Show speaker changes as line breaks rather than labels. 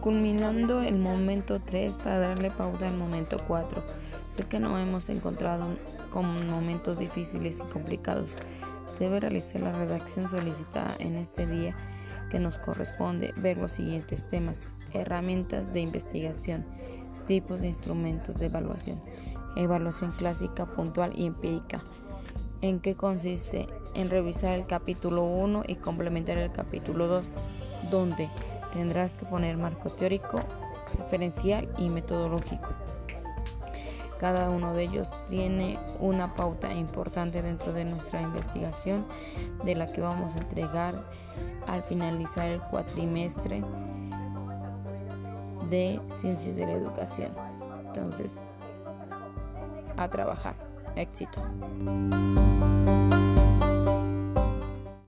culminando el momento 3 para darle pauta al momento 4. Sé que no hemos encontrado con momentos difíciles y complicados. Debe realizar la redacción solicitada en este día que nos corresponde ver los siguientes temas. Herramientas de investigación, tipos de instrumentos de evaluación, evaluación clásica, puntual y empírica. ¿En qué consiste? En revisar el capítulo 1 y complementar el capítulo 2, donde tendrás que poner marco teórico, referencial y metodológico. Cada uno de ellos tiene una pauta importante dentro de nuestra investigación de la que vamos a entregar al finalizar el cuatrimestre de Ciencias de la Educación. Entonces, a trabajar. Éxito.